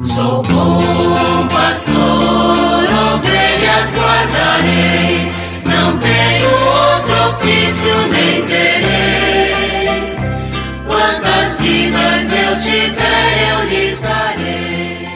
Sou bom pastor, ovelhas guardarei, não tenho outro ofício nem terei. Quantas vidas eu tiver, eu lhes darei.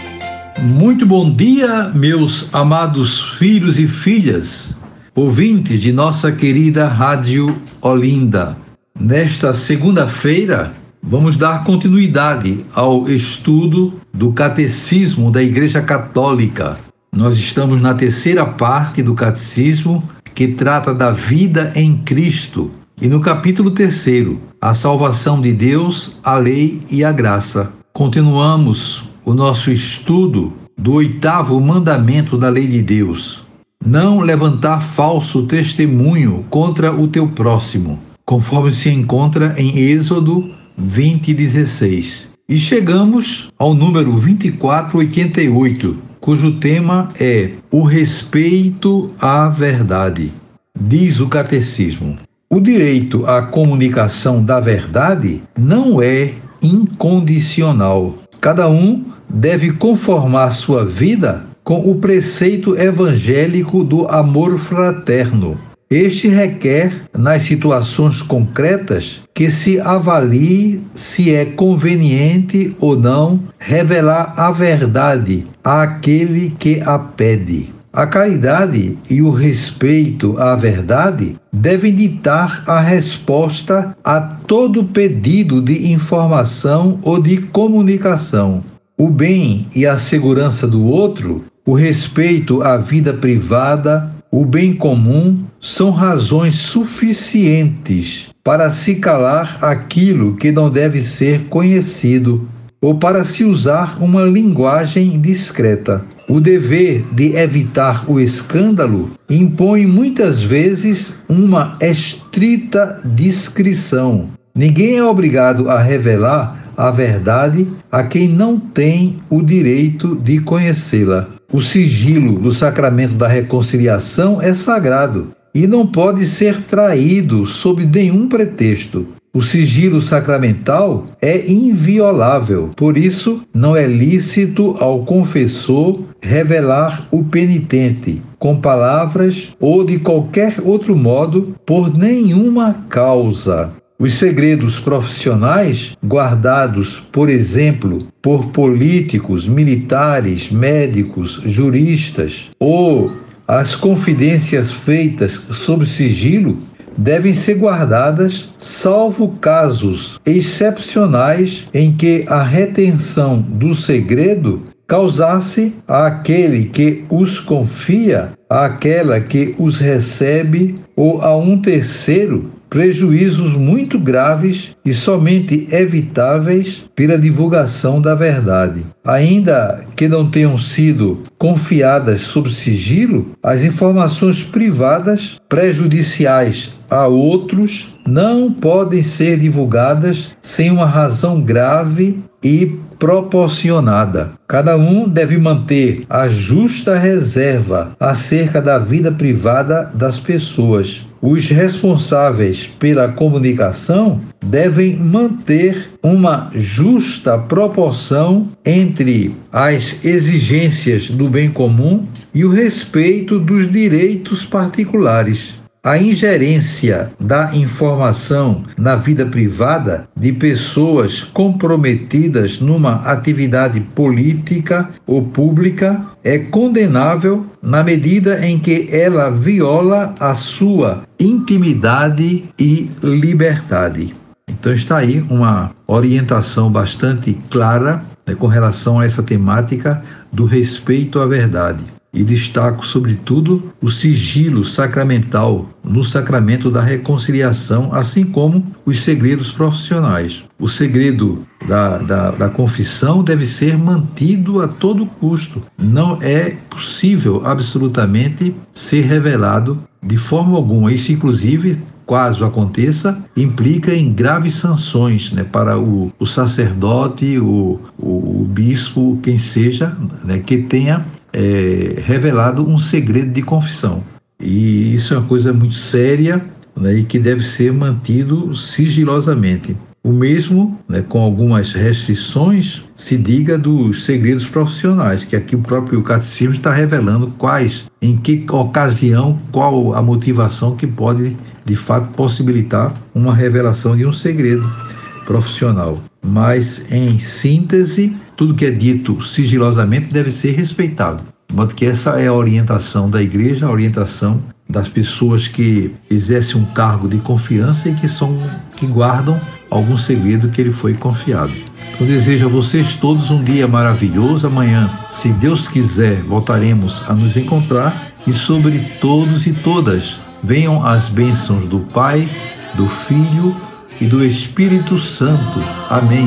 Muito bom dia, meus amados filhos e filhas, ouvintes de nossa querida Rádio Olinda. Nesta segunda-feira, Vamos dar continuidade ao estudo do Catecismo da Igreja Católica. Nós estamos na terceira parte do Catecismo que trata da vida em Cristo. E no capítulo terceiro, a salvação de Deus, a lei e a graça. Continuamos o nosso estudo do oitavo mandamento da lei de Deus: não levantar falso testemunho contra o teu próximo, conforme se encontra em Êxodo 2016. E chegamos ao número 2488, cujo tema é o respeito à verdade. Diz o catecismo: o direito à comunicação da verdade não é incondicional. Cada um deve conformar sua vida com o preceito evangélico do amor fraterno este requer, nas situações concretas, que se avalie se é conveniente ou não revelar a verdade àquele que a pede. A caridade e o respeito à verdade devem ditar a resposta a todo pedido de informação ou de comunicação. O bem e a segurança do outro, o respeito à vida privada, o bem comum são razões suficientes para se calar aquilo que não deve ser conhecido ou para se usar uma linguagem discreta. O dever de evitar o escândalo impõe muitas vezes uma estrita discrição. Ninguém é obrigado a revelar a verdade a quem não tem o direito de conhecê-la. O sigilo do sacramento da reconciliação é sagrado e não pode ser traído sob nenhum pretexto. O sigilo sacramental é inviolável, por isso não é lícito ao confessor revelar o penitente com palavras ou de qualquer outro modo por nenhuma causa. Os segredos profissionais, guardados, por exemplo, por políticos, militares, médicos, juristas, ou as confidências feitas sob sigilo, devem ser guardadas, salvo casos excepcionais em que a retenção do segredo causasse àquele que os confia, àquela que os recebe ou a um terceiro prejuízos muito graves e somente evitáveis pela divulgação da verdade. Ainda que não tenham sido confiadas sob sigilo, as informações privadas prejudiciais a outros não podem ser divulgadas sem uma razão grave e proporcionada. Cada um deve manter a justa reserva acerca da vida privada das pessoas os responsáveis pela comunicação devem manter uma justa proporção entre as exigências do bem comum e o respeito dos direitos particulares. A ingerência da informação na vida privada de pessoas comprometidas numa atividade política ou pública é condenável na medida em que ela viola a sua intimidade e liberdade. Então está aí uma orientação bastante clara né, com relação a essa temática do respeito à verdade e destaco, sobretudo, o sigilo sacramental no sacramento da reconciliação, assim como os segredos profissionais. O segredo da, da, da, confissão deve ser mantido a todo custo. Não é possível absolutamente ser revelado de forma alguma. Isso, inclusive, caso aconteça, implica em graves sanções né, para o, o sacerdote, o, o, o, bispo, quem seja, né, que tenha é, revelado um segredo de confissão. E isso é uma coisa muito séria né, e que deve ser mantido sigilosamente. O mesmo, né, com algumas restrições, se diga dos segredos profissionais, que aqui o próprio catecismo está revelando quais, em que ocasião, qual a motivação que pode, de fato, possibilitar uma revelação de um segredo profissional. Mas, em síntese, tudo que é dito sigilosamente deve ser respeitado. De modo que essa é a orientação da igreja, a orientação das pessoas que exercem um cargo de confiança e que são que guardam algum segredo que lhe foi confiado. Eu desejo a vocês todos um dia maravilhoso. Amanhã, se Deus quiser, voltaremos a nos encontrar e sobre todos e todas venham as bênçãos do Pai, do Filho e do Espírito Santo. Amém.